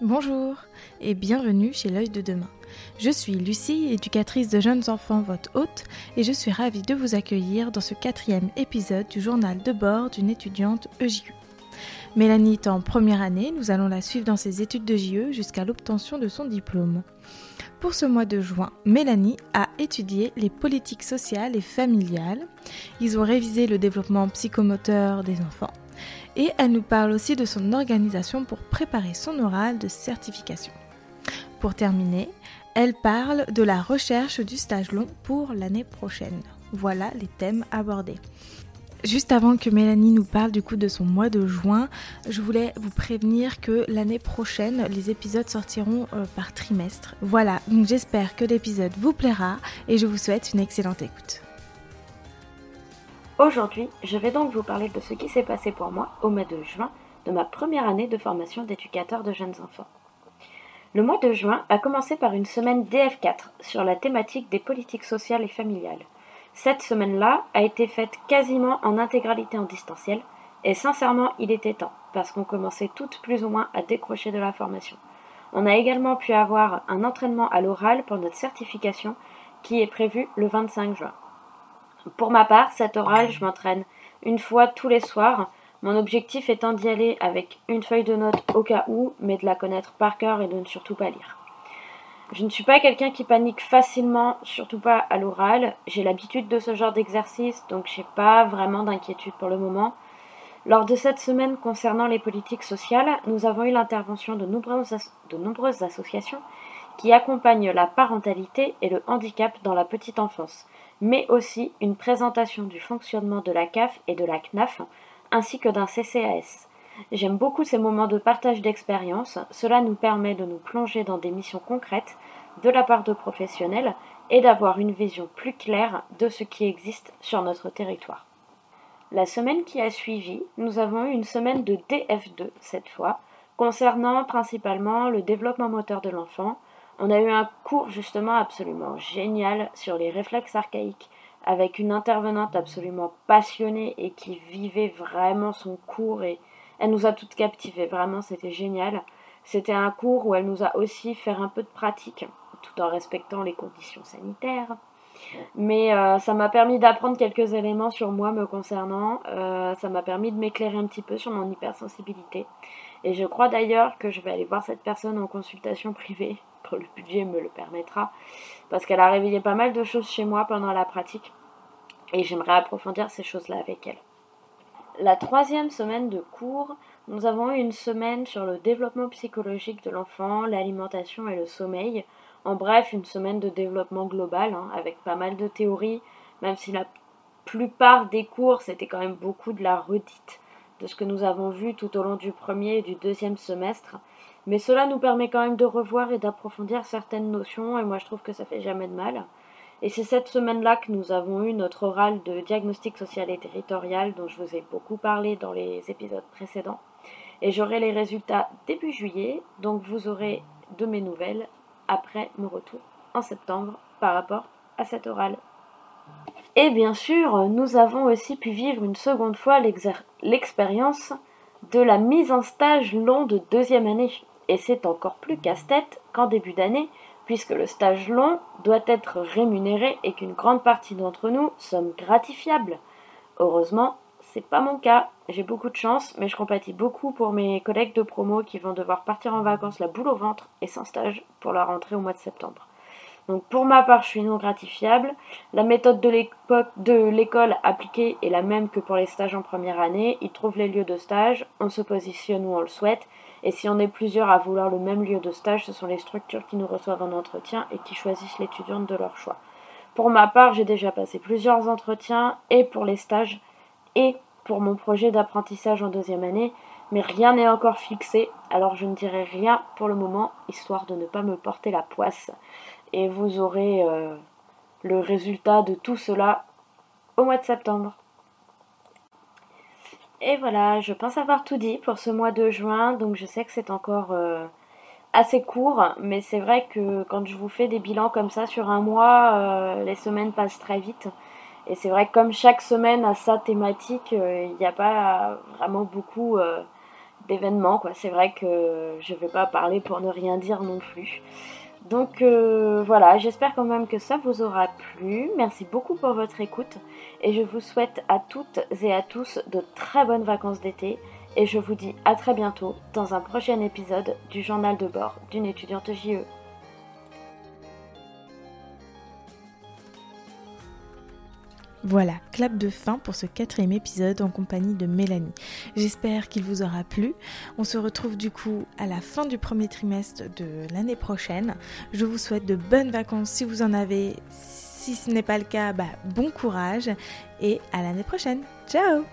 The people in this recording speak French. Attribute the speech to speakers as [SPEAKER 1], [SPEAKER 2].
[SPEAKER 1] Bonjour et bienvenue chez l'œil de demain. Je suis Lucie, éducatrice de jeunes enfants, votre hôte, et je suis ravie de vous accueillir dans ce quatrième épisode du journal de bord d'une étudiante EJU. Mélanie est en première année, nous allons la suivre dans ses études de JE jusqu'à l'obtention de son diplôme. Pour ce mois de juin, Mélanie a étudié les politiques sociales et familiales. Ils ont révisé le développement psychomoteur des enfants et elle nous parle aussi de son organisation pour préparer son oral de certification. Pour terminer, elle parle de la recherche du stage long pour l'année prochaine. Voilà les thèmes abordés. Juste avant que Mélanie nous parle du coup de son mois de juin, je voulais vous prévenir que l'année prochaine, les épisodes sortiront euh, par trimestre. Voilà, donc j'espère que l'épisode vous plaira et je vous souhaite une excellente écoute.
[SPEAKER 2] Aujourd'hui, je vais donc vous parler de ce qui s'est passé pour moi au mois de juin de ma première année de formation d'éducateur de jeunes enfants. Le mois de juin a commencé par une semaine DF4 sur la thématique des politiques sociales et familiales. Cette semaine-là a été faite quasiment en intégralité en distanciel, et sincèrement, il était temps, parce qu'on commençait toutes plus ou moins à décrocher de la formation. On a également pu avoir un entraînement à l'oral pour notre certification qui est prévu le 25 juin. Pour ma part, cet oral, je m'entraîne une fois tous les soirs, mon objectif étant d'y aller avec une feuille de notes au cas où, mais de la connaître par cœur et de ne surtout pas lire. Je ne suis pas quelqu'un qui panique facilement, surtout pas à l'oral. J'ai l'habitude de ce genre d'exercice, donc j'ai pas vraiment d'inquiétude pour le moment. Lors de cette semaine concernant les politiques sociales, nous avons eu l'intervention de nombreuses, de nombreuses associations qui accompagnent la parentalité et le handicap dans la petite enfance mais aussi une présentation du fonctionnement de la CAF et de la CNAF, ainsi que d'un CCAS. J'aime beaucoup ces moments de partage d'expérience, cela nous permet de nous plonger dans des missions concrètes de la part de professionnels et d'avoir une vision plus claire de ce qui existe sur notre territoire. La semaine qui a suivi, nous avons eu une semaine de DF2 cette fois, concernant principalement le développement moteur de l'enfant, on a eu un cours justement absolument génial sur les réflexes archaïques avec une intervenante absolument passionnée et qui vivait vraiment son cours et elle nous a toutes captivées. Vraiment, c'était génial. C'était un cours où elle nous a aussi fait un peu de pratique tout en respectant les conditions sanitaires. Mais euh, ça m'a permis d'apprendre quelques éléments sur moi me concernant. Euh, ça m'a permis de m'éclairer un petit peu sur mon hypersensibilité. Et je crois d'ailleurs que je vais aller voir cette personne en consultation privée le budget me le permettra, parce qu'elle a réveillé pas mal de choses chez moi pendant la pratique, et j'aimerais approfondir ces choses-là avec elle. La troisième semaine de cours, nous avons eu une semaine sur le développement psychologique de l'enfant, l'alimentation et le sommeil. En bref, une semaine de développement global, hein, avec pas mal de théories, même si la plupart des cours, c'était quand même beaucoup de la redite de ce que nous avons vu tout au long du premier et du deuxième semestre. Mais cela nous permet quand même de revoir et d'approfondir certaines notions, et moi je trouve que ça fait jamais de mal. Et c'est cette semaine-là que nous avons eu notre oral de diagnostic social et territorial dont je vous ai beaucoup parlé dans les épisodes précédents. Et j'aurai les résultats début juillet, donc vous aurez de mes nouvelles après mon retour en septembre par rapport à cet oral. Et bien sûr, nous avons aussi pu vivre une seconde fois l'expérience de la mise en stage long de deuxième année et c'est encore plus casse-tête qu'en début d'année, puisque le stage long doit être rémunéré et qu'une grande partie d'entre nous sommes gratifiables. Heureusement, c'est pas mon cas. J'ai beaucoup de chance, mais je compatis beaucoup pour mes collègues de promo qui vont devoir partir en vacances la boule au ventre et sans stage pour la rentrée au mois de septembre. Donc pour ma part, je suis non gratifiable. La méthode de l'école appliquée est la même que pour les stages en première année. Ils trouvent les lieux de stage, on se positionne où on le souhaite et si on est plusieurs à vouloir le même lieu de stage, ce sont les structures qui nous reçoivent en entretien et qui choisissent l'étudiante de leur choix. Pour ma part, j'ai déjà passé plusieurs entretiens et pour les stages et pour mon projet d'apprentissage en deuxième année, mais rien n'est encore fixé, alors je ne dirai rien pour le moment, histoire de ne pas me porter la poisse. Et vous aurez euh, le résultat de tout cela au mois de septembre. Et voilà, je pense avoir tout dit pour ce mois de juin, donc je sais que c'est encore euh, assez court, mais c'est vrai que quand je vous fais des bilans comme ça sur un mois, euh, les semaines passent très vite. Et c'est vrai que comme chaque semaine a sa thématique, il n'y a pas vraiment beaucoup d'événements. C'est vrai que je ne vais pas parler pour ne rien dire non plus. Donc euh, voilà, j'espère quand même que ça vous aura plu. Merci beaucoup pour votre écoute et je vous souhaite à toutes et à tous de très bonnes vacances d'été et je vous dis à très bientôt dans un prochain épisode du journal de bord d'une étudiante JE.
[SPEAKER 1] Voilà, clap de fin pour ce quatrième épisode en compagnie de Mélanie. J'espère qu'il vous aura plu. On se retrouve du coup à la fin du premier trimestre de l'année prochaine. Je vous souhaite de bonnes vacances si vous en avez. Si ce n'est pas le cas, bah, bon courage et à l'année prochaine. Ciao